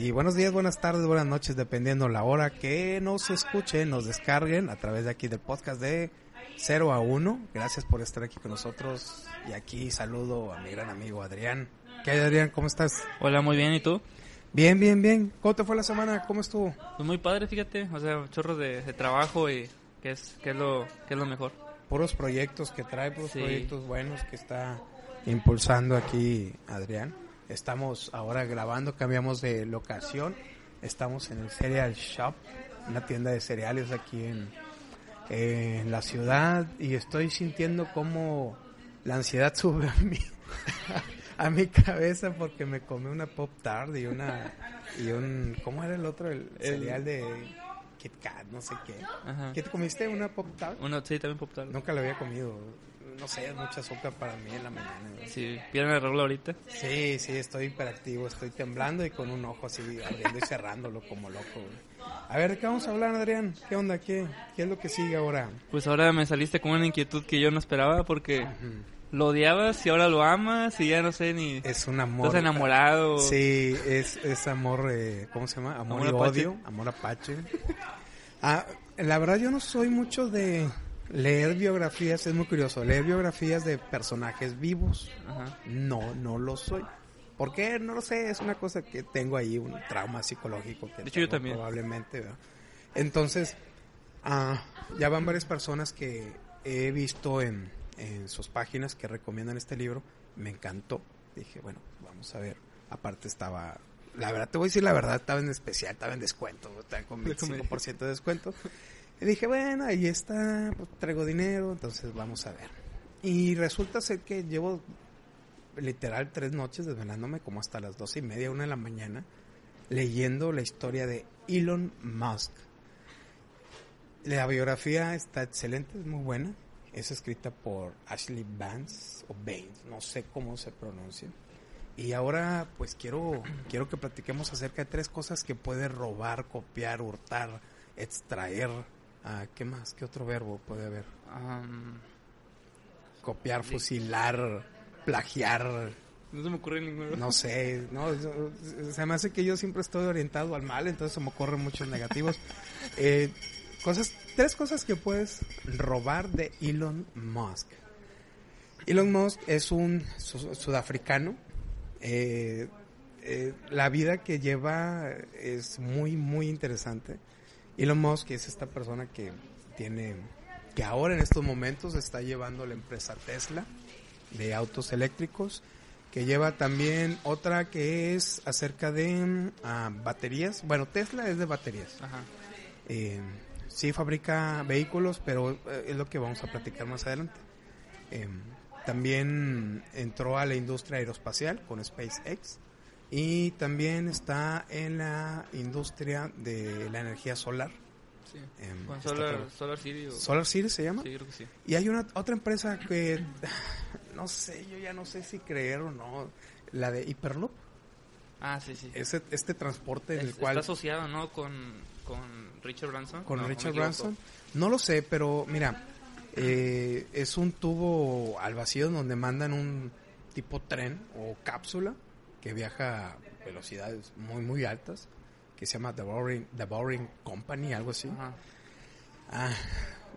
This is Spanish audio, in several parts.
Y buenos días, buenas tardes, buenas noches, dependiendo la hora que nos escuchen, nos descarguen a través de aquí del podcast de 0 a 1. Gracias por estar aquí con nosotros. Y aquí saludo a mi gran amigo Adrián. ¿Qué hay, Adrián? ¿Cómo estás? Hola, muy bien, ¿y tú? Bien, bien, bien. ¿Cómo te fue la semana? ¿Cómo estuvo? Pues muy padre, fíjate, o sea, chorros de, de trabajo y que es, que es lo, que es lo mejor. Puros proyectos que trae, puros Sí. proyectos buenos que está impulsando aquí Adrián. Estamos ahora grabando, cambiamos de locación. Estamos en el Cereal Shop, una tienda de cereales aquí en, en la ciudad y estoy sintiendo como la ansiedad sube a mi, a mi cabeza porque me comí una Pop Tart y una y un ¿cómo era el otro? El, cereal de Kit Kat, no sé qué. Ajá. ¿Qué te comiste? ¿Una Pop Tart? Uno, sí, también Pop Tart. Nunca lo había comido. No sé, es mucha azúcar para mí en la mañana. güey. Sí, ¿vieron el reloj ahorita? Sí, sí, estoy hiperactivo, estoy temblando y con un ojo así abriendo y cerrándolo como loco. güey. A ver, ¿de qué vamos a hablar, Adrián? ¿Qué onda? ¿Qué, qué es lo que sigue ahora? Pues ahora me saliste con una inquietud que yo no esperaba porque lo odiabas y ahora lo amas y ya no sé ni... Es un amor. ¿Estás enamorado? Sí, es, es amor, eh, ¿cómo se llama? Amor, Amor y apache. odio, amor apache. Ah, la verdad yo no soy mucho de leer biografías, es muy curioso, leer biografías de personajes vivos. Ajá. No, no lo soy. ¿Por qué? No lo sé, es una cosa que tengo ahí, un trauma psicológico que De hecho, yo también. probablemente. ¿verdad? Entonces, ah, ya van varias personas que he visto en, en sus páginas que recomiendan este libro. Me encantó. Dije, bueno, vamos a ver. Aparte estaba, la verdad, te voy a decir la verdad, estaba en especial, estaba en descuento, estaba con Déjame. 25% de descuento. Y dije, bueno, ahí está, pues, traigo dinero, entonces vamos a ver. Y resulta ser que llevo literal tres noches desvelándome como hasta las doce y media, una de la mañana, leyendo la historia de Elon Musk. La biografía está excelente, es muy buena. Es escrita por Ashley Vance o Baines, no sé cómo se pronuncia. Y ahora pues quiero quiero que platiquemos acerca de tres cosas que puede robar, copiar, hurtar, extraer. Ah, ¿Qué más? ¿Qué otro verbo puede haber? Am, Copiar, fusilar, plagiar, no se me ocurre ninguno. no sé, no, se me hace que yo siempre estoy orientado al mal, entonces se me ocurren muchos negativos. Eh, cosas, tres cosas que puedes robar de Elon Musk. Elon Musk es un su- sudafricano. eh, eh, la vida que lleva es muy, muy interesante. Elon Musk es esta persona que tiene, que ahora en estos momentos está llevando la empresa Tesla de autos eléctricos, que lleva también otra que es acerca de ah, baterías. Bueno, Tesla es de baterías. Ajá. Eh, sí fabrica vehículos, pero eh, es lo que vamos a platicar más adelante. Eh, también entró a la industria aeroespacial con SpaceX y también está en la industria de la energía solar. Sí. Con está Solar, Solar City o... Solar City se llama. Sí, creo que sí. Y hay una otra empresa que no sé, yo ya no sé si creer o no, la de Hyperloop, Ah, sí, sí. ese este transporte en Es- el cual Está asociado, ¿no? Con, con Richard Branson. con No, Richard. Branson. No lo sé, pero mira, eh, es un tubo al vacío donde mandan un tipo tren o cápsula que viaja a velocidades muy muy altas, que se llama The Boring, The Boring Company, algo así. Ajá. Ah,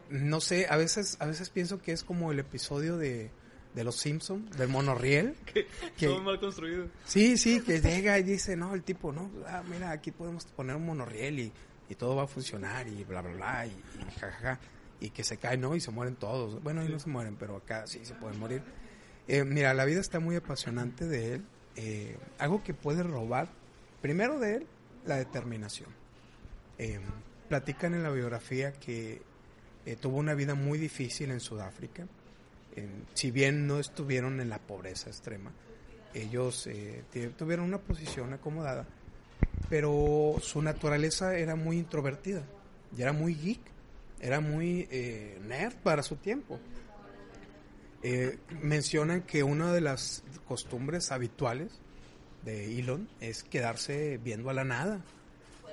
no sé, a veces a veces pienso que es como el episodio de, de Los Simpson del monorriel. que- Todo mal construido. Sí, sí, que llega y dice, no, el tipo, no, ah, mira, aquí podemos poner un monorriel y, y todo va a funcionar y bla, bla, bla, y, y jajaja, y que se cae, ¿no? Y se mueren todos. Bueno, ahí no se mueren, pero acá sí se pueden morir. Eh, mira, la vida está muy apasionante de él. Eh, algo que puede robar, primero de él, la determinación. Eh, platican en la biografía que eh, tuvo una vida muy difícil en Sudáfrica. Eh, si bien no estuvieron en la pobreza extrema, ellos tuvieron una posición acomodada, pero su naturaleza era muy introvertida y era muy geek, era muy nerd para su tiempo. Eh, mencionan que una de las costumbres habituales de Elon es quedarse viendo a la nada.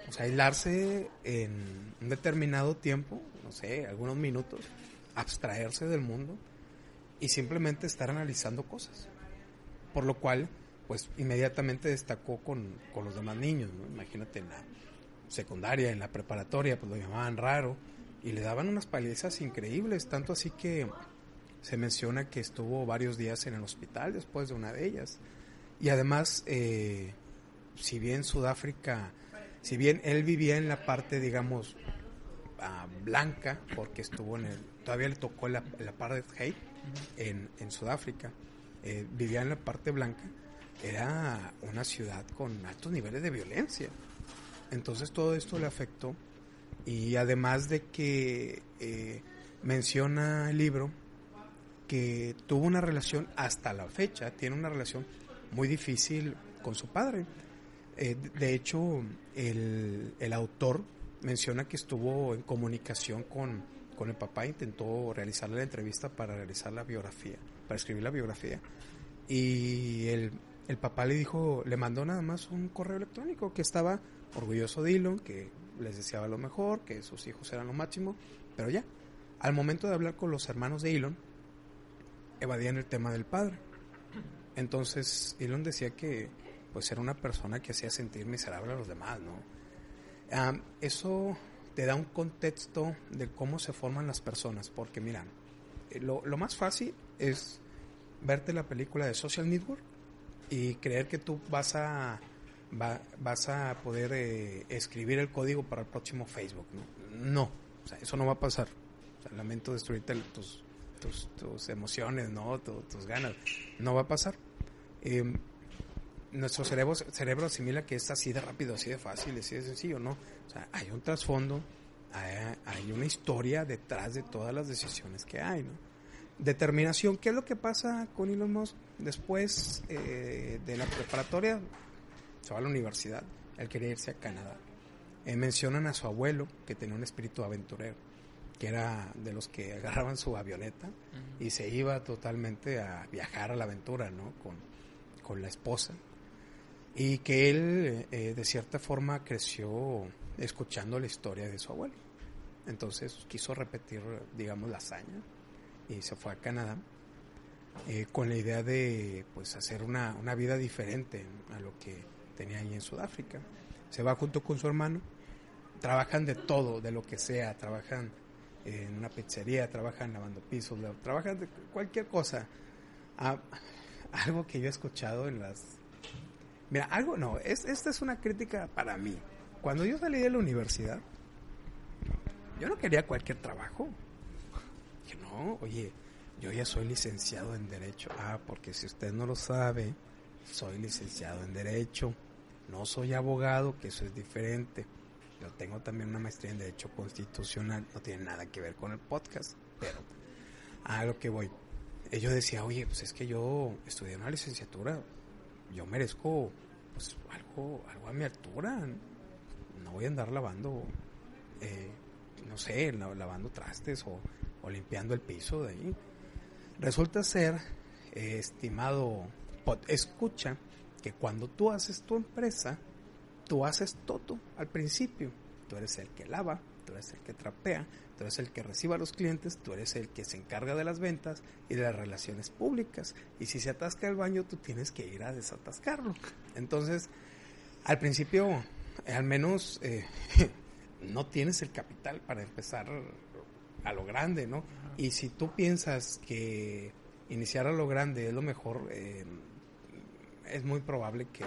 O sea, aislarse en un determinado tiempo, no sé, algunos minutos, abstraerse del mundo y simplemente estar analizando cosas. Por lo cual pues inmediatamente destacó con, con los demás niños, ¿no? Imagínate en la secundaria, en la preparatoria, pues lo llamaban raro y le daban unas palizas increíbles, tanto así que se menciona que estuvo varios días en el hospital después de una de ellas. Y además, eh, si bien Sudáfrica, si bien él vivía en la parte, digamos, ah, blanca, porque estuvo en el, todavía le tocó la, la apartheid en, en Sudáfrica, eh, vivía en la parte blanca, era una ciudad con altos niveles de violencia. Entonces todo esto le afectó y además de que eh, menciona el libro que tuvo una relación hasta la fecha, tiene una relación muy difícil con su padre. Eh, de hecho, el, el, autor menciona que estuvo en comunicación con, con el papá, intentó realizarle la entrevista para realizar la biografía, para escribir la biografía. Y el, el papá le dijo, le mandó nada más un correo electrónico que estaba orgulloso de Elon, que les deseaba lo mejor, que sus hijos eran lo máximo, pero ya, al momento de hablar con los hermanos de Elon, evadían el tema del padre. Entonces, Elon decía que pues era una persona que hacía sentir miserable a los demás, ¿no? Eso te da un contexto de cómo se forman las personas, porque mira, eh, lo, lo más fácil es verte la película de Social Network y creer que tú vas a va, vas a poder eh, escribir el código para el próximo Facebook. No, eso no va a pasar. Lamento destruirte tus, tus, tus emociones, ¿no? tus ganas. No va a pasar. Eh, nuestro cerebro, cerebro asimila que es así de rápido, así de fácil, así de sencillo, ¿no? O sea, hay un trasfondo, hay, hay una historia detrás de todas las decisiones que hay, ¿no? Determinación, ¿qué es lo que pasa con Elon Musk después eh, de la preparatoria? Se va a la universidad, él quería irse a Canadá. Eh, mencionan a su abuelo, que tenía un espíritu aventurero, que era de los que agarraban su avioneta y se iba totalmente a viajar a la aventura, ¿no? Con, con la esposa. Y que él, eh, de cierta forma, creció escuchando la historia de su abuelo. Entonces quiso repetir, digamos, la hazaña y se fue a Canadá eh, con la idea de pues hacer una, una vida diferente a lo que tenía ahí en Sudáfrica. Se va junto con su hermano, trabajan de todo, de lo que sea, trabajan en una pizzería, trabajan lavando pisos, trabajan de cualquier cosa. Ah, algo que yo he escuchado en las... Mira, algo no, es, esta es una crítica para mí. Cuando yo salí de la universidad, yo no quería cualquier trabajo. Que no, oye, yo ya soy licenciado en Derecho. Ah, porque si usted no lo sabe, soy licenciado en Derecho. No soy abogado, que eso es diferente. Yo tengo también una maestría en Derecho Constitucional. No tiene nada que ver con el podcast, pero a lo que voy. Yo decía, oye, pues es que yo estudié una licenciatura. Yo merezco pues algo, algo a mi altura. No voy a andar lavando, eh, no sé, lavando trastes o, o limpiando el piso de ahí. Resulta ser, eh, estimado escucha, que cuando tú haces tu empresa, tú haces todo al principio. Tú eres el que lava, tú eres el que trapea, tú eres el que recibe a los clientes, tú eres el que se encarga de las ventas y de las relaciones públicas. Y si se atasca el baño, tú tienes que ir a desatascarlo. Entonces, al principio, al menos, eh, no tienes el capital para empezar a lo grande, ¿no? Y si tú piensas que iniciar a lo grande es lo mejor, eh, es muy probable que,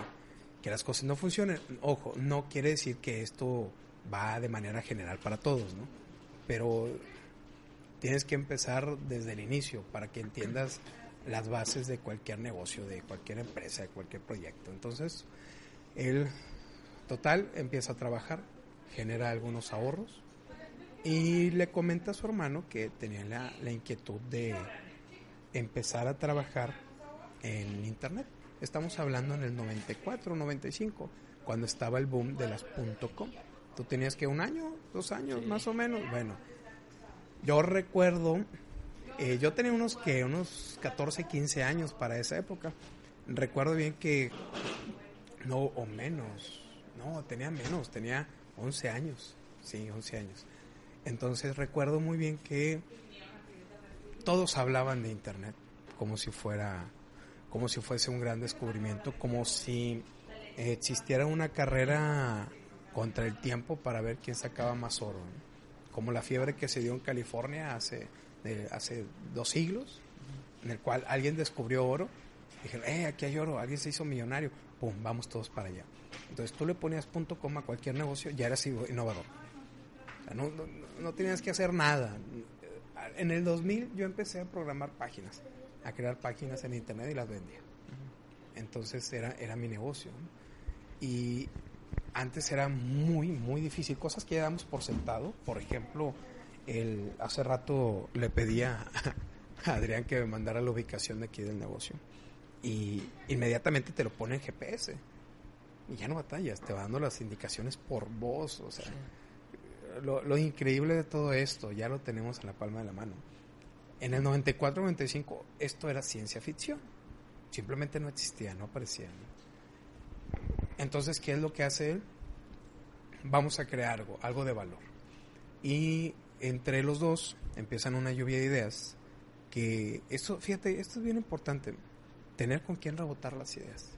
que las cosas no funcionen. Ojo, no quiere decir que esto va de manera general para todos, ¿no? Pero tienes que empezar desde el inicio para que entiendas las bases de cualquier negocio, de cualquier empresa, de cualquier proyecto. Entonces, él, total, empieza a trabajar, genera algunos ahorros y le comenta a su hermano que tenía la, la inquietud de empezar a trabajar en Internet. Estamos hablando en el 94, 95, cuando estaba el boom de las .com. Tú tenías que un año, dos años, más o menos. Bueno, yo recuerdo, eh, yo tenía unos que, unos 14, 15 años para esa época. Recuerdo bien que, no, o menos, no, tenía menos, tenía 11 años, sí, 11 años. Entonces recuerdo muy bien que todos hablaban de Internet como si fuera como si fuese un gran descubrimiento, como si existiera una carrera contra el tiempo para ver quién sacaba más oro. Como la fiebre que se dio en California hace, hace dos siglos, en el cual alguien descubrió oro. Dijeron, eh, aquí hay oro, alguien se hizo millonario. Pum, vamos todos para allá. Entonces tú le ponías punto coma a cualquier negocio, ya eras innovador. no, no, no tenías que hacer nada. En el 2000 yo empecé a programar páginas, a crear páginas en internet y las vendía. Entonces era, era mi negocio. Y antes era muy, muy difícil. Cosas que ya damos por sentado. Por ejemplo, el, hace rato le pedía a Adrián que me mandara la ubicación de aquí del negocio. Y inmediatamente te lo pone en GPS. Y ya no batallas, te va dando las indicaciones por voz. O sea, lo, lo, increíble de todo esto ya lo tenemos en la palma de la mano. En el 94-95 esto era ciencia ficción. Simplemente no existía, no aparecía. Entonces, ¿qué es lo que hace él? Vamos a crear algo, algo de valor. Y entre los dos empiezan una lluvia de ideas que esto, fíjate, esto es bien importante, tener con quién rebotar las ideas.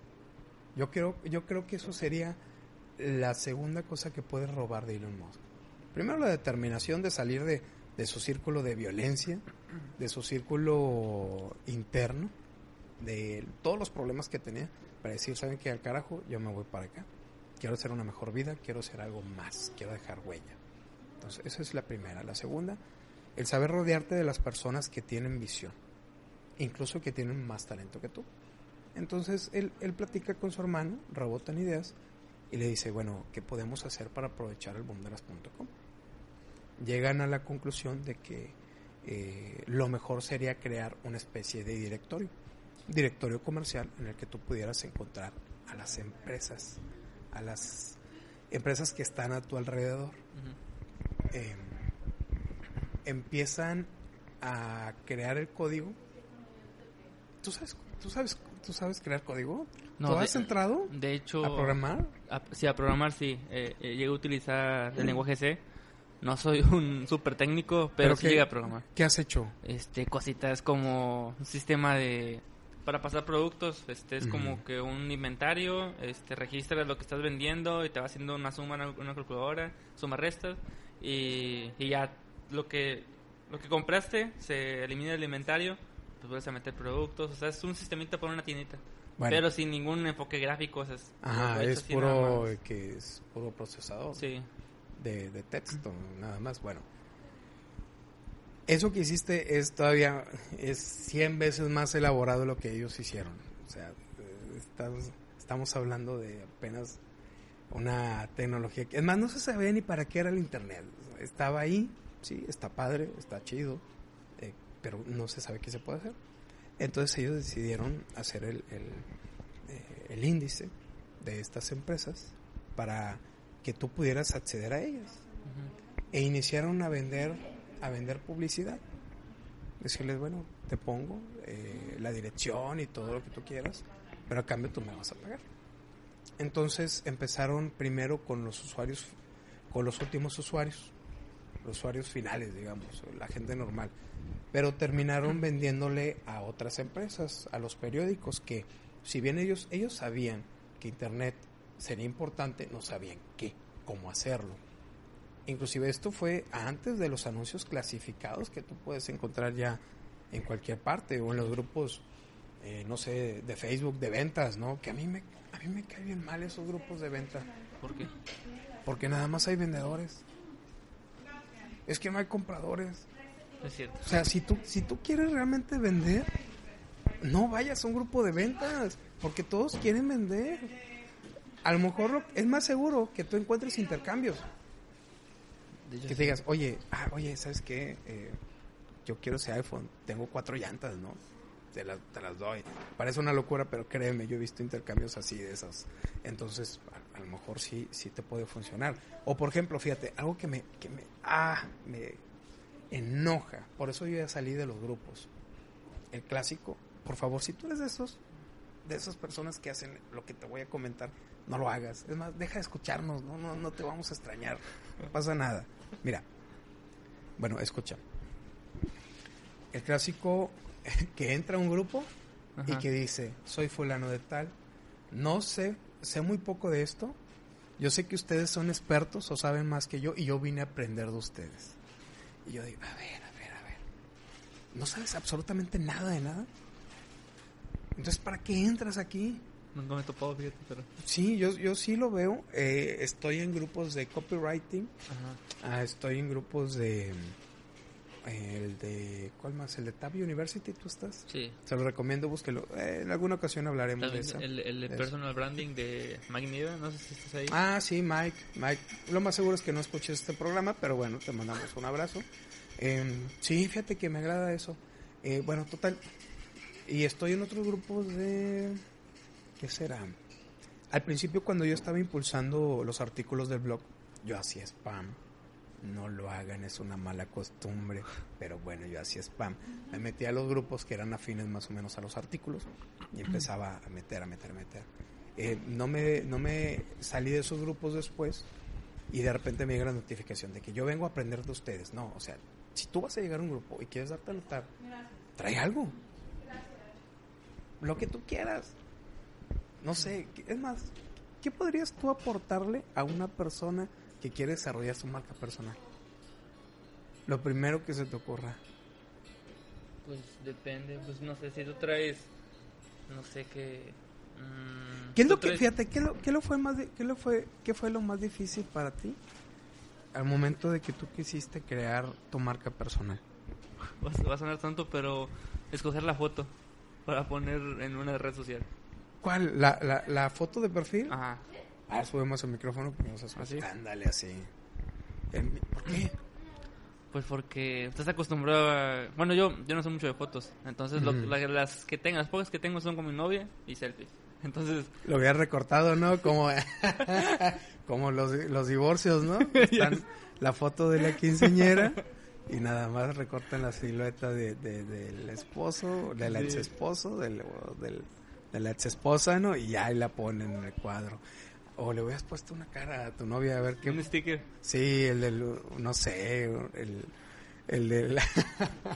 Yo creo, yo creo que eso sería la segunda cosa que puedes robar de Elon Musk. Primero la determinación de salir de, de su círculo de violencia, de su círculo interno, de todos los problemas que tenía, para decir, ¿saben qué? Al carajo, yo me voy para acá. Quiero hacer una mejor vida, quiero hacer algo más, quiero dejar huella. Entonces, esa es la primera. La segunda, el saber rodearte de las personas que tienen visión, incluso que tienen más talento que tú. Entonces, él, él platica con su hermano, rebotan ideas, y le dice, bueno, ¿qué podemos hacer para aprovechar el boom Llegan a la conclusión de que eh, lo mejor sería crear una especie de directorio directorio comercial en el que tú pudieras encontrar a las empresas, a las empresas que están a tu alrededor. Em, empiezan a crear el código. ¿Tú sabes, tú sabes, tú sabes crear código? No, ¿Tú has entrado de hecho, a programar? sí, a programar sí. Eh, eh, llegué a utilizar el lenguaje C. No soy un súper técnico, pero, sí llegué a programar. ¿Qué has hecho? Este, cositas como un sistema de para pasar productos, este es como que un inventario, este registras lo que estás vendiendo y te va haciendo una suma una calculadora, suma restas y, ya lo que lo que compraste se elimina el inventario, pues vuelves a meter productos, o sea, es un sistemita para una tiendita. Pero sin ningún enfoque gráfico, es, es puro que es puro procesador. De, de texto, nada más. Bueno, eso que hiciste es todavía, es 100 veces más elaborado lo que ellos hicieron. O sea, eh, estamos hablando de apenas una tecnología que, es más, no se sabía ni para qué era el Internet. Estaba ahí, sí, está padre, está chido, eh, pero no se sabe qué se puede hacer. Entonces ellos decidieron hacer el, el, eh, el índice de estas empresas para que tú pudieras acceder a ellas. E iniciaron a vender a vender publicidad. Decirles, bueno, te pongo eh, la dirección y todo lo que tú quieras, pero a cambio tú me vas a pagar. Entonces empezaron primero con los usuarios, con los últimos usuarios, los usuarios finales, digamos, la gente normal. Pero terminaron vendiéndole a otras empresas, a los periódicos, que si bien ellos, ellos sabían que Internet sería importante, no sabían qué, cómo hacerlo. Inclusive esto fue antes de los anuncios clasificados que tú puedes encontrar ya en cualquier parte o en los grupos, eh, no sé, de Facebook de ventas, ¿no? Que a mí me a mí me caen bien mal esos grupos de venta. ¿Por qué? Porque nada más hay vendedores. Es que no hay compradores. Es cierto. O sea, si tú si tú quieres realmente vender, no vayas a un grupo de ventas, porque todos quieren vender. A lo mejor es más seguro que tú encuentres intercambios que te digas, oye, ah, oye, ¿sabes qué? Eh, yo quiero ese iPhone, tengo cuatro llantas, ¿no? Te las, te las doy. Parece una locura, pero créeme, yo he visto intercambios así de esas. Entonces, a, lo mejor sí, sí te puede funcionar. O por ejemplo, fíjate, algo que me, que me, ah, me enoja. Por eso yo ya salí de los grupos. El clásico, por favor, si tú eres de esos, de esas personas que hacen lo que te voy a comentar, no lo hagas. Es más, deja de escucharnos, no, no, no te vamos a extrañar. No pasa nada. Mira, bueno, escucha. El clásico que entra a un grupo y que dice, soy fulano de tal, no sé, sé muy poco de esto, yo sé que ustedes son expertos o saben más que yo y yo vine a aprender de ustedes. Y yo digo, a ver, a ver, a ver, ¿no sabes absolutamente nada de nada? Entonces, ¿para qué entras aquí? Nunca me he topado, fíjate, pero... Sí, yo, yo sí lo veo. Eh, estoy en grupos de copywriting. Ajá. Ah, estoy en grupos de... El de... ¿Cuál más? ¿El de Tab University tú estás? Sí. Se lo recomiendo, búsquelo. Eh, en alguna ocasión hablaremos de eso. El, el de personal branding de Mike Niva, no sé si estás ahí. Ah, sí, Mike. Mike. Lo más seguro es que no escuches este programa, pero bueno, te mandamos un abrazo. Eh, sí, fíjate que me agrada eso. Eh, bueno, total. Y estoy en otros grupos de ¿qué será? Al principio cuando yo estaba impulsando los artículos del blog, yo hacía spam. No lo hagan, es una mala costumbre. Pero bueno, yo hacía spam. Me metía a los grupos que eran afines más o menos a los artículos y empezaba a meter, a meter, a meter. Eh, no, me, no me salí de esos grupos después y de repente me llega la notificación de que yo vengo a aprender de ustedes. No, o sea, si tú vas a llegar a un grupo y quieres darte a notar, trae algo. Lo que tú quieras no sé, es más, ¿qué podrías tú aportarle a una persona que quiere desarrollar su marca personal? Lo primero que se te ocurra. Pues depende, pues no sé, si tú traes, no sé qué... Mmm, ¿Qué es lo que, fíjate, qué lo, qué lo fue más, qué lo fue, qué fue lo más difícil para ti al momento de que tú quisiste crear tu marca personal? Va a sonar tanto, pero escoger la foto para poner en una red social. ¿Cuál? ¿La, la, la foto de perfil? Ajá. Ah, subimos el micrófono porque nos ¿Así? Ándale así. ¿Por qué? Pues porque estás acostumbrado a... Bueno, yo, yo no sé mucho de fotos. Entonces, lo, las que tengo, las pocas que tengo son con mi novia y selfies. Entonces... Lo había recortado, ¿no? Como, como los, los divorcios, ¿no? Están la foto de la quinceñera y nada más recortan la silueta de, de del esposo, del ex esposo, del, del de la ex esposa, ¿no? Y ahí la ponen en el cuadro. O le hubieras puesto una cara a tu novia a ver qué. ¿Un sticker? Sí, el del, no sé, el, el de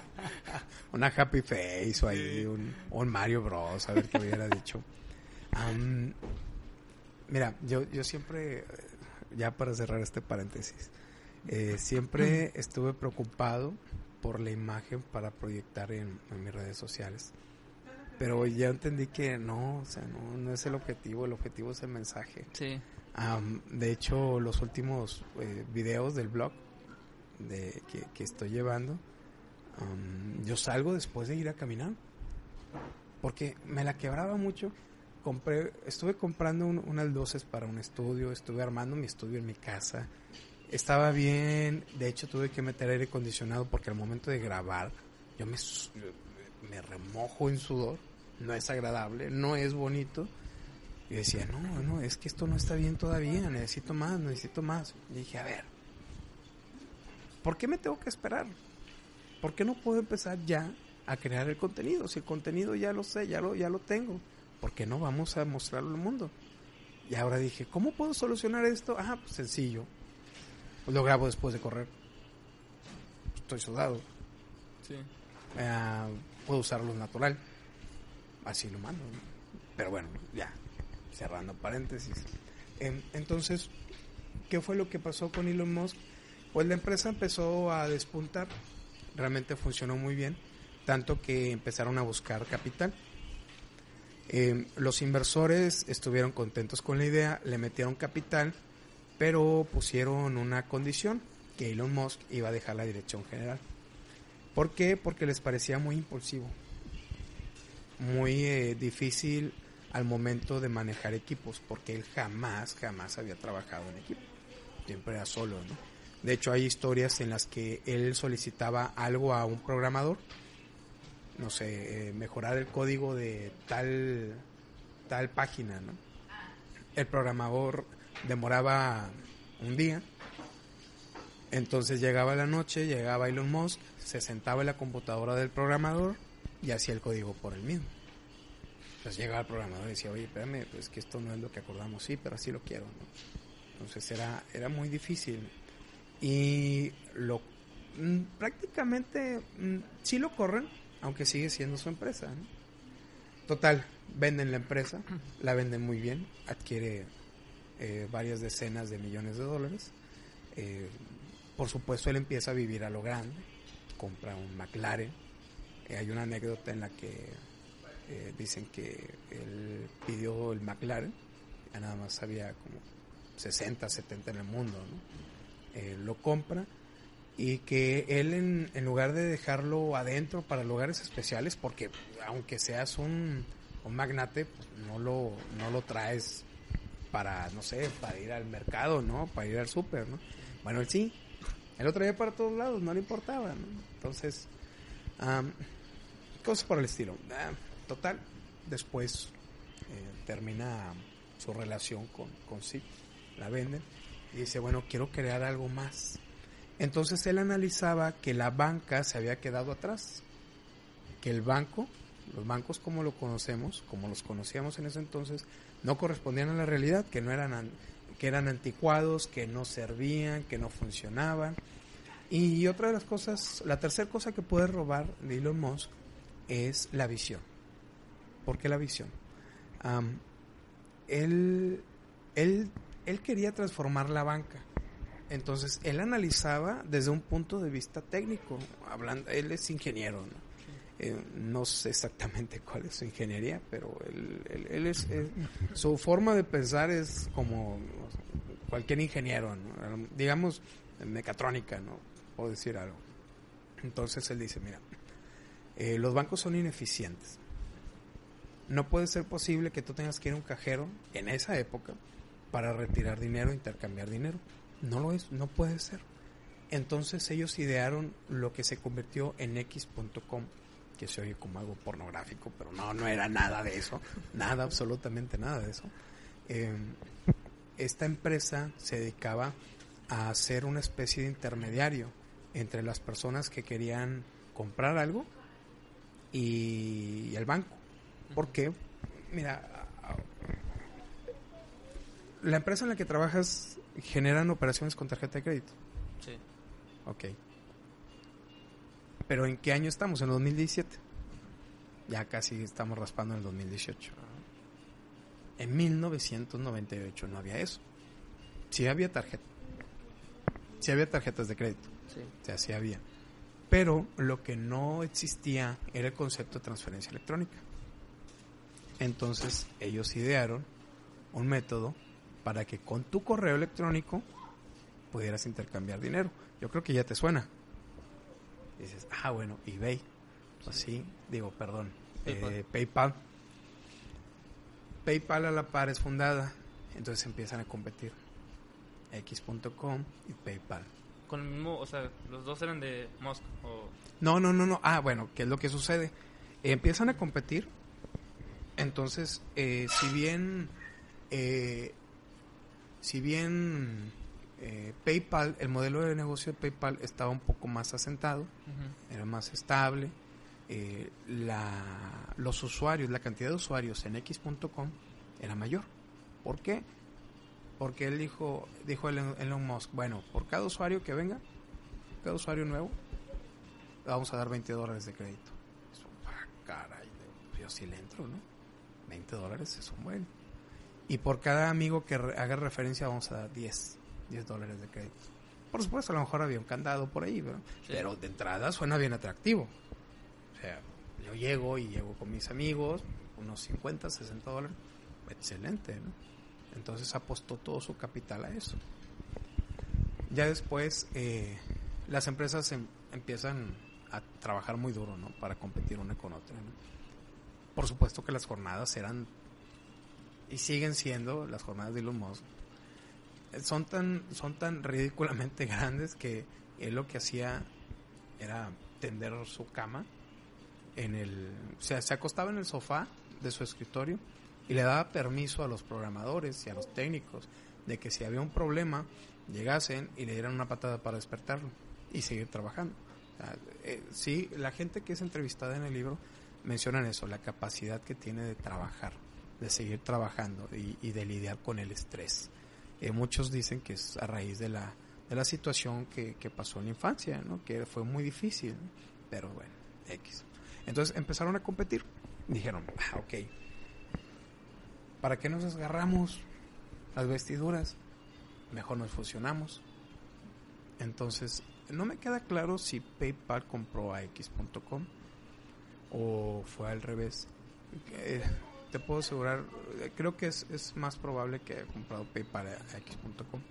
una happy face o ahí, un, un, Mario Bros, a ver qué hubiera dicho. mira, yo, yo siempre, ya para cerrar este paréntesis, eh, siempre estuve preocupado por la imagen para proyectar en mis redes sociales. Pero ya entendí que no, o sea, no, no es el objetivo, el objetivo es el mensaje. Sí. de hecho, los últimos eh, videos del blog de, que, estoy llevando, yo salgo después de ir a caminar. Porque me la quebraba mucho. Compré, estuve comprando unas luces para un estudio, estuve armando mi estudio en mi casa. Estaba bien, de hecho tuve que meter aire acondicionado porque al momento de grabar yo me, me remojo en sudor no es agradable, no es bonito. Y decía, no, no, es que esto no está bien todavía, necesito más, necesito más. Y dije, a ver, ¿por qué me tengo que esperar? ¿Por qué no puedo empezar ya a crear el contenido? Si el contenido ya lo sé, ya lo, ya lo tengo, ¿por qué no vamos a mostrarlo al mundo? Y ahora dije, ¿cómo puedo solucionar esto? Ah, pues sencillo. lo grabo después de correr. Estoy sudado. Sí. Ah, puedo usarlo natural así lo mando. Pero bueno, ya, cerrando paréntesis. entonces, ¿qué fue lo que pasó con Elon Musk? Pues la empresa empezó a despuntar, realmente funcionó muy bien, tanto que empezaron a buscar capital. Em, los inversores estuvieron contentos con la idea, le metieron capital, pero pusieron una condición, que Elon Musk iba a dejar la dirección general. ¿Por qué? Porque les parecía muy impulsivo muy eh, difícil al momento de manejar equipos, porque él jamás, jamás había trabajado en equipo, siempre era solo, ¿no? De hecho, hay historias en las que él solicitaba algo a un programador, no sé, eh, mejorar el código de tal, tal página, ¿no? El programador demoraba un día, entonces llegaba la noche, llegaba Elon Musk, se sentaba en la computadora del programador, y hacía el código por el mismo. Entonces llegaba el programador y decía, oye, espérame, pues que esto no es lo que acordamos, sí, pero así lo quiero. Entonces era, era muy difícil. Y lo mm, prácticamente mm, sí lo corren, aunque sigue siendo su empresa. Total, venden la empresa, la venden muy bien, adquiere eh, varias decenas de millones de dólares. Eh, por supuesto, él empieza a vivir a lo grande, compra un McLaren. Eh, hay una anécdota en la que dicen que él pidió el McLaren, ya nada más había como 60, 70 en el mundo, lo compra y que él en, lugar de dejarlo adentro para lugares especiales, porque aunque seas un, un magnate, pues no lo, no lo traes para, no sé, para ir al mercado, ¿no? Para ir al súper, ¿no? Bueno, él sí, él lo traía para todos lados, no le importaba, ¿no? Entonces, cosas por el estilo. Ah, total, después eh, termina su relación con, con Sid, la venden y dice, bueno, quiero crear algo más entonces él analizaba que la banca se había quedado atrás, que el banco, los bancos como lo conocemos, como los conocíamos en ese entonces, no correspondían a la realidad, que no eran que eran anticuados, que no servían, que no funcionaban. Y otra de las cosas, la tercera cosa que puede robar de Elon Musk es la visión. ¿Por qué la visión? él, él, él quería transformar la banca entonces, él analizaba desde un punto de vista técnico, hablando, él es ingeniero, ¿no? Eh, sé exactamente cuál es su ingeniería, pero él, es, su forma de pensar es como cualquier ingeniero, digamos mecatrónica, ¿no? Puedo decir algo. Entonces él dice, mira, eh, los bancos son ineficientes. No puede ser posible que tú tengas que ir a un cajero en esa época para retirar dinero, intercambiar dinero. No lo es, no puede ser. Entonces ellos idearon lo que se convirtió en X.com, que se oye como algo pornográfico, pero no, no era nada de eso, nada, absolutamente nada de eso. Em, esta empresa se dedicaba a ser una especie de intermediario entre las personas que querían comprar algo y el banco. Porque, mira, la empresa en la que trabajas generan operaciones con tarjeta de crédito. Sí. Ok. Pero ¿en qué año estamos? En 2017. Ya casi estamos raspando en el 2018. En 1998 no había eso. Sí había tarjeta. Sí había tarjetas de crédito. Sí. O sea, sí había. Pero lo que no existía era el concepto de transferencia electrónica. Entonces ellos idearon un método para que con tu correo electrónico pudieras intercambiar dinero. Yo creo que ya te suena. dices, ah, bueno, eBay. Pues sí, digo, perdón, eh, PayPal. PayPal a la par es fundada, entonces empiezan a competir. X.com y PayPal. Con el mismo, o sea, los dos eran de Musk o... No, no, no, no. Ah, bueno, ¿qué es lo que sucede? empiezan a competir. Entonces, eh, si bien eh, si bien eh, PayPal, el modelo de negocio de PayPal estaba un poco más asentado, era más estable, eh, la, los usuarios, la cantidad de usuarios en X.com era mayor. ¿Por qué? Porque él dijo, dijo Elon Musk, bueno, por cada usuario que venga, cada usuario nuevo, vamos a dar 20 dólares de crédito. Eso, ah, caray, yo sí le entro, ¿no? 20 dólares es un buen. Y por cada amigo que haga referencia vamos a dar 10, 10 dólares de crédito. Por supuesto, a lo mejor había un candado por ahí, pero de entrada suena bien atractivo. O sea, yo llego y llego con mis amigos, unos 50, 60 dólares. Excelente, ¿no? Entonces apostó todo su capital a eso. Ya después, eh, las empresas em, empiezan a trabajar muy duro, ¿no? Para competir una con otra, Por supuesto que las jornadas eran y siguen siendo las jornadas de Elon Musk, son tan, son tan ridículamente grandes que él lo que hacía era tender su cama en el, o sea, se acostaba en el sofá de su escritorio y le daba permiso a los programadores y a los técnicos de que si había un problema llegasen y le dieran una patada para despertarlo y seguir trabajando. Eh, sí, la gente que es entrevistada en el libro mencionan eso, la capacidad que tiene de trabajar de seguir trabajando y, de lidiar con el estrés. Eh, muchos dicen que es a raíz de la, de la situación que, pasó en la infancia, ¿no? que fue muy difícil, pero bueno, X. Entonces empezaron a competir dijeron, ah, ok, ¿para qué nos desgarramos las vestiduras? Mejor nos fusionamos. Entonces, no me queda claro si PayPal compró a X.com o fue al revés. Eh, te puedo asegurar, eh, creo que es, es más probable que haya comprado PayPal a X.com.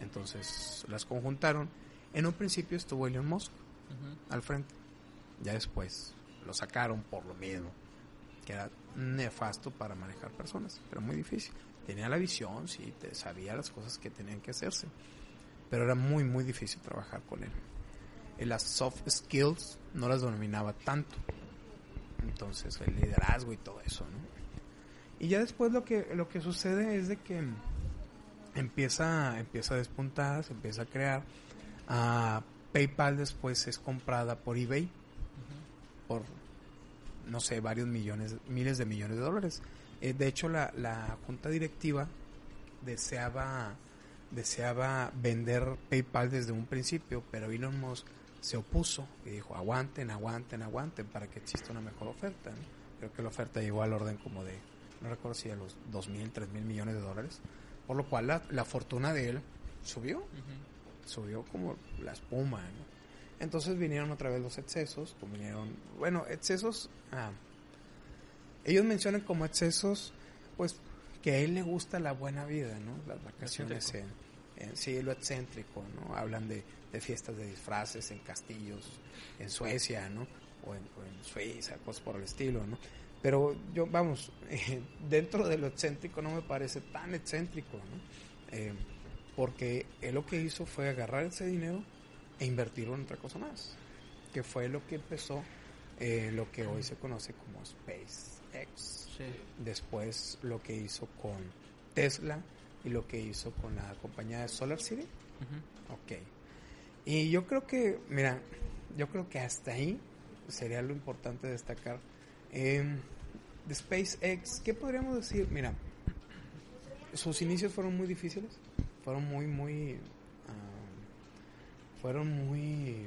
Entonces las conjuntaron. En un principio estuvo Elon Musk al frente. Ya después lo sacaron por lo mismo. Que era nefasto para manejar personas. Pero muy difícil. Tenía la visión, sí, te sabía las cosas que tenían que hacerse. Pero era muy, muy difícil trabajar con él. Las soft skills no las dominaba tanto. Entonces el liderazgo y todo eso, ¿no? Y ya después lo que, lo que sucede es de que empieza, empieza a despuntar, se empieza a crear. Uh, PayPal después es comprada por eBay por, no sé, varios millones, miles de millones de dólares. Eh, de hecho, la, la junta directiva deseaba, deseaba vender PayPal desde un principio, pero Elon Musk se opuso y dijo, aguanten, aguanten, aguanten para que exista una mejor oferta. Creo que la oferta llegó al orden como de, no recuerdo si a los 2 mil, 3 mil millones de dólares. Por lo cual la, la fortuna de él subió. Subió como la espuma, Entonces vinieron otra vez los excesos, vinieron, bueno, excesos, ah, ellos mencionan como excesos, pues que a él le gusta la buena vida, ¿no? Las vacaciones en, en, sí, lo excéntrico, ¿no? Hablan de, de, fiestas de disfraces en castillos, en Suecia, ¿no? O en, o en Suiza, cosas por el estilo, ¿no? Pero yo, vamos, eh, dentro de lo excéntrico no me parece tan excéntrico, ¿no? Eh, porque él lo que hizo fue agarrar ese dinero e invertirlo en otra cosa más, que fue lo que empezó eh, lo que hoy se conoce como SpaceX. Sí. Después lo que hizo con Tesla y lo que hizo con la compañía de Solar City. Uh -huh. Ok. Y yo creo que, mira, yo creo que hasta ahí sería lo importante destacar eh, de SpaceX, ¿qué podríamos decir? Mira, sus inicios fueron muy difíciles, fueron muy, muy, fueron muy,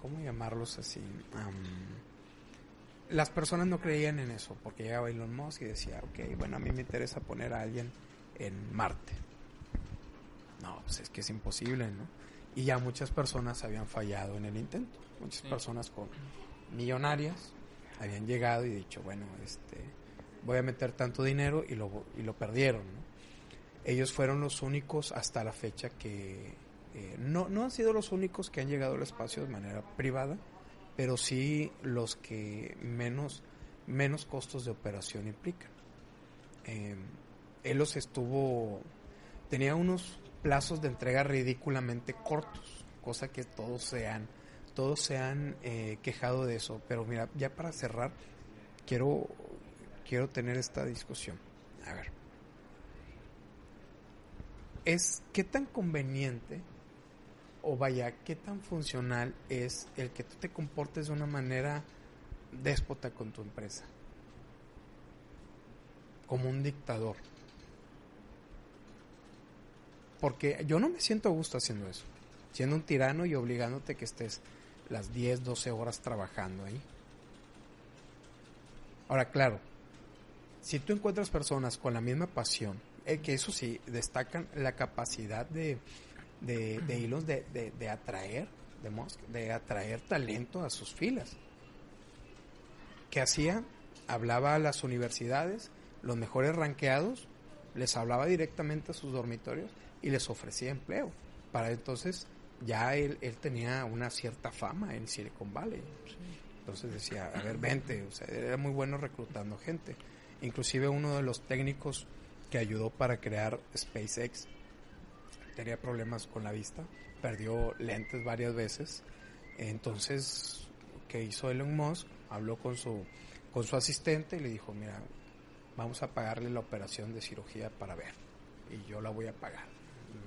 ¿cómo llamarlos así? Um, las personas no creían en eso, porque llegaba Elon Musk y decía, ok, bueno, a mí me interesa poner a alguien en Marte. No, pues es que es imposible, ¿no? Y ya muchas personas habían fallado en el intento, muchas sí. personas con millonarias habían llegado y dicho, bueno, este, voy a meter tanto dinero y lo, y lo perdieron. ¿no? Ellos fueron los únicos hasta la fecha que, eh, no, no han sido los únicos que han llegado al espacio de manera privada, pero sí los que menos, menos costos de operación implican. Eh, él los estuvo, tenía unos plazos de entrega ridículamente cortos, cosa que todos se han todos se han eh, quejado de eso. Pero mira, ya para cerrar, quiero, quiero tener esta discusión. A ver. Es qué tan conveniente o vaya, qué tan funcional es el que tú te comportes de una manera déspota con tu empresa. Como un dictador. Porque yo no me siento a gusto haciendo eso. Siendo un tirano y obligándote que estés las 10, 12 horas trabajando ahí. Ahora, claro, si tú encuentras personas con la misma pasión, eh, que eso sí, destacan la capacidad de, de, de hilos de, de, de, atraer, de, Musk, de atraer talento a sus filas. ¿Qué hacía? Hablaba a las universidades, los mejores ranqueados, les hablaba directamente a sus dormitorios y les ofrecía empleo. Para entonces ya él, él tenía una cierta fama en Silicon Valley. Entonces decía, a ver, vente, o sea, era muy bueno reclutando gente. Inclusive uno de los técnicos que ayudó para crear SpaceX tenía problemas con la vista, perdió lentes varias veces. Entonces, ¿qué hizo Elon Musk? Habló con su, con su asistente y le dijo, mira, vamos a pagarle la operación de cirugía para ver. Y yo la voy a pagar.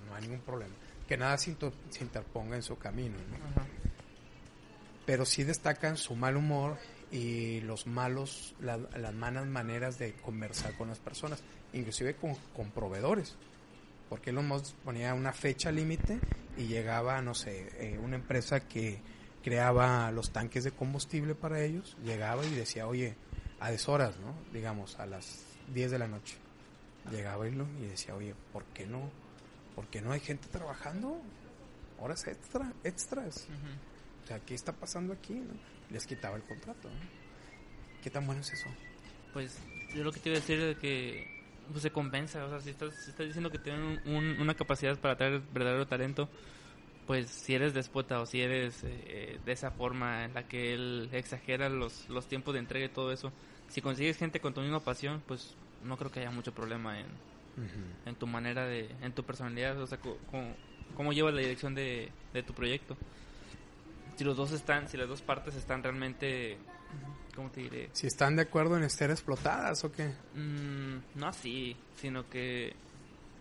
No hay ningún problema que nada se, interponga en su camino. ¿no? Pero sí destacan su mal humor y los malos, la, las malas maneras de conversar con las personas, inclusive con, con proveedores. Porque él nos ponía una fecha límite y llegaba, no sé, eh, una empresa que creaba los tanques de combustible para ellos, llegaba y decía, oye, a deshoras, ¿no? Digamos, a las 10 de la noche. Llegaba y, lo, y decía, oye, ¿por qué no? ¿Por qué no hay gente trabajando? Horas extra, extras. O sea, ¿qué está pasando aquí? no? Les quitaba el contrato. ¿no? ¿Qué tan bueno es eso? Pues yo lo que te iba a decir es que pues, se compensa. O sea, si estás, si estás diciendo que tienen un- una capacidad para traer verdadero talento, pues si eres despota o si eres eh, de esa forma en la que él exagera los, los tiempos de entrega y todo eso, si consigues gente con tu misma pasión, pues no creo que haya mucho problema en, en tu manera de, en tu personalidad, o sea, co- cómo llevas la dirección de, de tu proyecto. Si los dos están, si las dos partes están realmente, ¿cómo te diré? Si están de acuerdo en estar explotadas o qué. Mm, no así, sino que,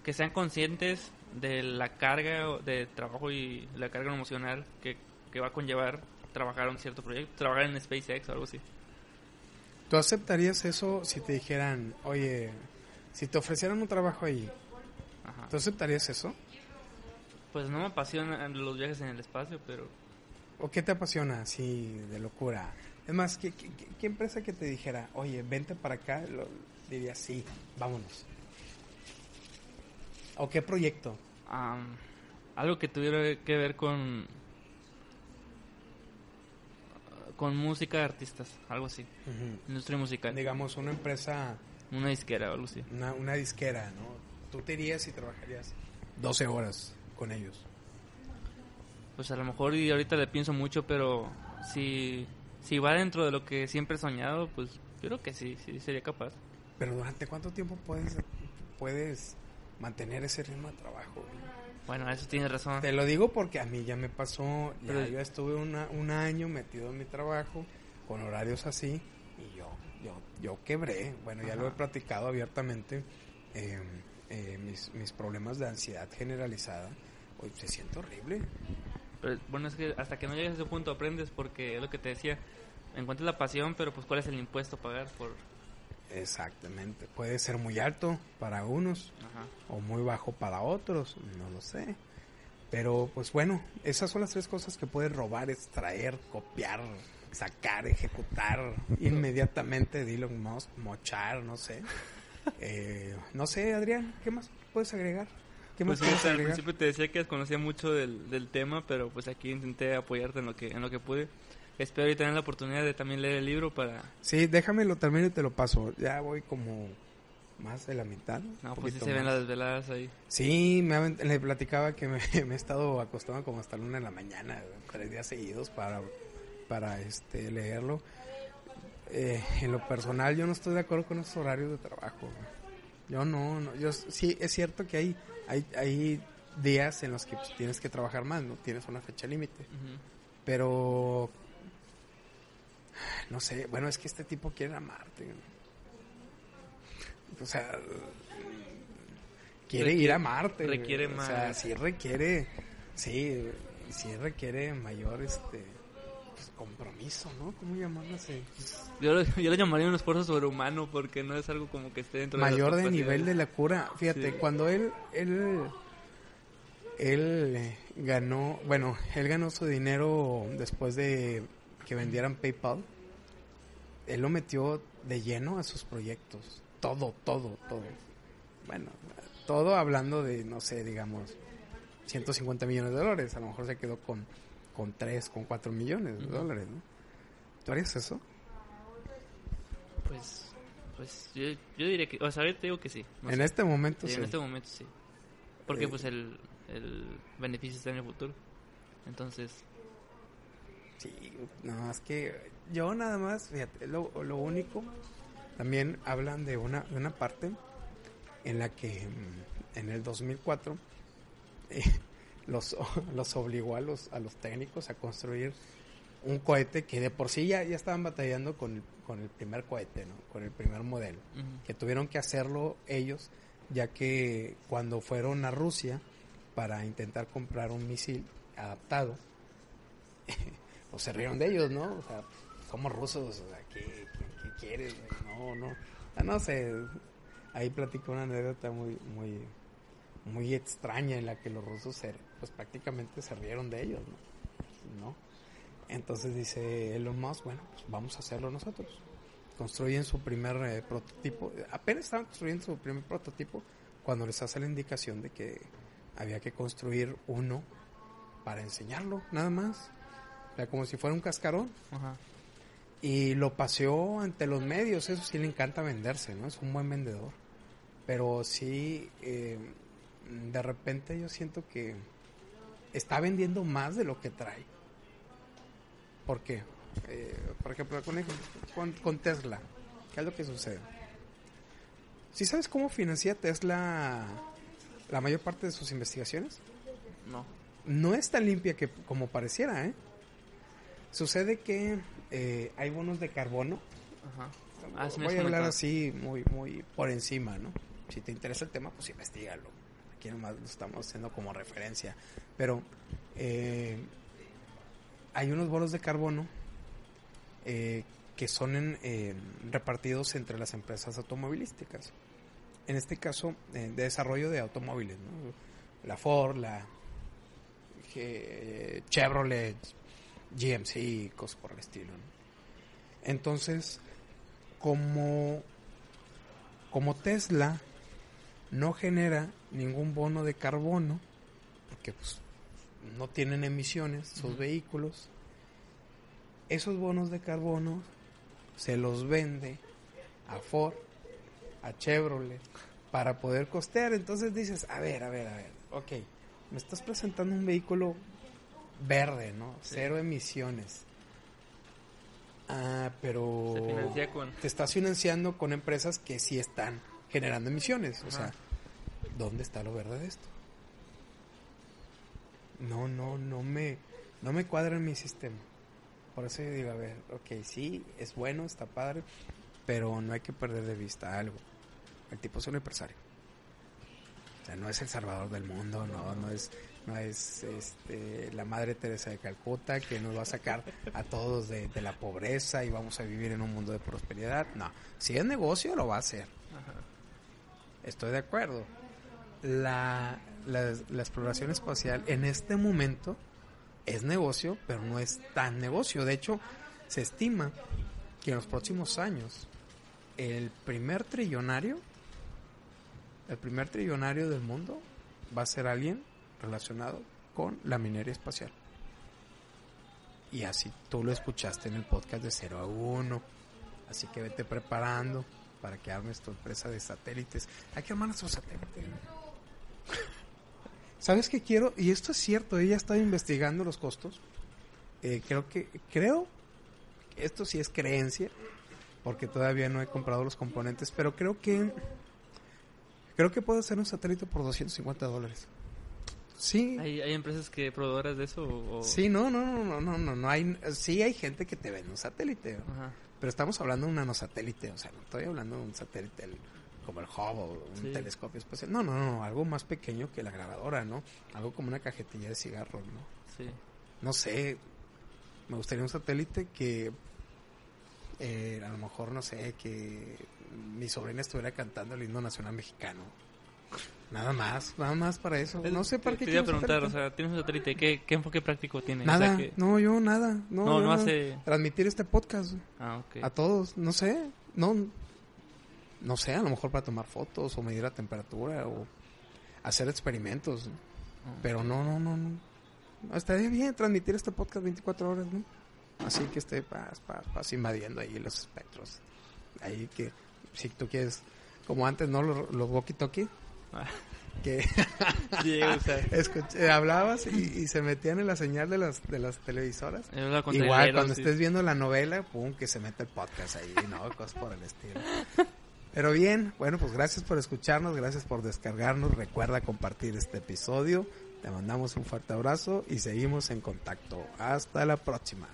que sean conscientes de la carga de trabajo y la carga emocional que, que va a conllevar trabajar un cierto proyecto, trabajar en SpaceX o algo así. ¿Tú aceptarías eso si te dijeran, oye, si te ofrecieran un trabajo ahí, Ajá. ¿tú aceptarías eso? Pues no me apasionan los viajes en el espacio, pero ¿O qué te apasiona así de locura? Es más, ¿qué, qué, empresa que te dijera, oye, vente para acá? Lo, diría, sí, vámonos. ¿O qué proyecto? am, algo que tuviera que ver con con música de artistas, algo así, industria musical, Digamos, una empresa, una disquera o algo así. una, una disquera, ¿no? Tú te irías y trabajarías 12 horas con ellos. Pues a lo mejor y ahorita le pienso mucho, pero si, si va dentro de lo que siempre he soñado, pues yo creo que sí, sí sería capaz. Pero ¿durante cuánto tiempo puedes, puedes mantener ese ritmo de trabajo? Bueno, eso tienes razón. Te lo digo porque a mí ya me pasó, ya Pero- yo estuve una, un año metido en mi trabajo con horarios así y yo yo yo quebré. Bueno, ya lo he platicado abiertamente. eh, eh, mis, mis problemas de ansiedad generalizada, hoy se siente horrible. Pero, bueno, es que hasta que no llegues a ese punto aprendes porque es lo que te decía, encuentras la pasión, pero pues cuál es el impuesto a pagar por... Exactamente. Puede ser muy alto para unos Ajá. o muy bajo para otros, no lo sé. Pero pues bueno, esas son las tres cosas que puedes robar, extraer, copiar, sacar, ejecutar inmediatamente de Elon Musk, mochar, no sé. Eh, no sé, Adrián, ¿qué más puedes agregar? ¿Qué más Pues sí, puedes al principio te decía que desconocía mucho del, del tema, pero pues aquí intenté apoyarte en lo que en lo que pude. Espero y tener la oportunidad de también leer el libro para... Sí, déjamelo termino y te lo paso. Ya voy como más de la mitad. No, pues sí se ven más. las desveladas ahí. Sí, me le platicaba que me, me he estado acostando como hasta la una de la mañana, tres días seguidos para, para este leerlo. Eh, en lo personal, yo no estoy de acuerdo con esos horarios de trabajo. Yo no, no, yo sí es cierto que hay, hay, hay días en los que pues, tienes que trabajar más, no tienes una fecha límite, pero no sé, bueno es que este tipo quiere amarte. O sea, quiere Requiere- ir a Marte. requiere O sea, más. sí requiere, sí, sí requiere mayor este pues, compromiso, ¿no? ¿Cómo llamarlo así? Yo, lo- yo lo llamaría un esfuerzo sobrehumano porque no es algo como que esté dentro Mayor de nivel de la cura. Fíjate, Sí. cuando él, él, él eh, ganó, bueno, él ganó su dinero después de que vendieran PayPal. Él lo metió de lleno a sus proyectos. Todo, todo, todo. Bueno, todo hablando de, no sé, digamos, 150 millones de dólares. A lo mejor se quedó con, con 3, con 4 millones de Ujú. dólares, ¿no? ¿Tú harías eso? Pues, pues yo, yo diría que, o sea, ahorita digo que sí. no en sé. este momento Sí, sí. en este momento sí. Porque Eh, pues el, el beneficio está en el futuro. Entonces, Sí, no, es que yo nada más, fíjate, lo, lo único, también hablan de una, de una parte en la que mm, en el 2004 eh, los, los obligó a los, a los técnicos a construir un cohete que de por sí ya, ya estaban batallando con el, con el primer cohete, ¿no? con el primer modelo que tuvieron que hacerlo ellos, ya que cuando fueron a Rusia para intentar comprar un misil adaptado, pues se rieron de ellos, ¿no? O sea, somos rusos, o sea, ¿qué, qué- qué quieres? No, no, Ah, no sé, ahí platico una anécdota muy, muy, muy extraña en la que los rusos se, pues prácticamente se rieron de ellos, ¿no? ¿No? Entonces dice Elon Musk, bueno, pues vamos a hacerlo nosotros. construyen su primer eh, prototipo. Apenas estaban construyendo su primer prototipo cuando les hace la indicación de que había que construir uno para enseñarlo, nada más. O sea, como si fuera un cascarón. Ajá. Y lo paseó ante los medios, eso sí le encanta venderse, ¿no? Es un buen vendedor. Pero sí, eh, de repente yo siento que está vendiendo más de lo que trae. ¿Por qué? Eh, por ejemplo, con, Tesla, ¿qué es lo que sucede? ¿Sí sabes cómo financia Tesla la mayor parte de sus investigaciones? No. No es tan limpia que como pareciera, ¿eh? Sucede que eh, hay bonos de carbono. Ajá. Ah, Voy has a hablar así muy muy por encima, ¿no? Si te interesa el tema, pues investigalo. Aquí nomás lo estamos haciendo como referencia. Pero eh, hay unos bonos de carbono eh, que son eh, repartidos entre las empresas automovilísticas. En este caso, de desarrollo de automóviles. La Ford, la Chevrolet, GMC cosas por el estilo. Entonces, como, como Tesla no genera ningún bono de carbono, porque pues, no tienen emisiones sus vehículos, esos bonos de carbono se los vende a Ford, a Chevrolet, para poder costear. Entonces dices, a ver, a ver, a ver, ok, me estás presentando un vehículo verde, ¿no? Sí. Cero emisiones. Ah, pero Se financia con... te estás financiando con empresas que sí están generando emisiones. O sea, ¿dónde está lo verde de esto? No, no, no me, no me cuadra en mi sistema. Por eso yo digo, a ver, ok, sí, es bueno, está padre, pero no hay que perder de vista algo. El tipo es un empresario. O sea, no es el salvador del mundo, no, no es, no es este, la madre Teresa de Calcuta que nos va a sacar a todos de, de la pobreza y vamos a vivir en un mundo de prosperidad. No, si es negocio lo va a hacer. Ajá. Estoy de acuerdo. La, la, la exploración espacial en este momento es negocio, pero no es tan negocio. De hecho, se estima que en los próximos años el primer trillonario, el primer trillonario del mundo va a ser alguien relacionado con la minería espacial. Y así tú lo escuchaste en el podcast de 0 a 1. Así que vete preparando para que armes tu empresa de satélites. Hay que armar nuestro satélite. ¿Sabes qué quiero? Y esto es cierto, ella está investigando los costos. Eh, creo que, creo, esto sí es creencia, porque todavía no he comprado los componentes, pero creo que, creo que puedo hacer un satélite por 250 dólares. Sí, ¿Hay, ¿Hay empresas que proveedoras de eso? O... sí, no, no, no, no, no, no, no hay, sí hay gente que te vende un satélite. Ajá. Pero estamos hablando de un nanosatélite, o sea, no estoy hablando de un satélite el- como el Hubble, un Sí. telescopio espacial. No, no, no, algo más pequeño que la grabadora, ¿no? Algo como una cajetilla de cigarros, ¿no? Sí. No sé, me gustaría un satélite que eh, a lo mejor, no sé, que mi sobrina estuviera cantando el himno nacional mexicano. Nada más, nada más para eso. No sé para qué Te iba a preguntar, o sea, ¿tienes un satélite? ¿Qué, qué enfoque práctico tiene? O Nada, sea, que- no, yo nada. No, No, hace- Transmitir este podcast. Ah, a todos, no sé, no, no sé, a lo mejor para tomar fotos o medir la temperatura o hacer experimentos, Ah, pero no, no, no, no, estaría bien transmitir este podcast 24 horas, ¿no? Así que esté paz, invadiendo ahí los espectros, ahí que si tú quieres, como antes, ¿no? Los, los walkie-talkie, que escuché- hablabas y, y se metían en la señal de las, de las televisoras. Igual, cuando sí. estés viendo la novela, pum, que se mete el podcast ahí, ¿no? Cosas por el estilo. Pero bien, bueno, pues gracias por escucharnos, gracias por descargarnos. Recuerda compartir este episodio. Te mandamos un fuerte abrazo y seguimos en contacto. Hasta la próxima.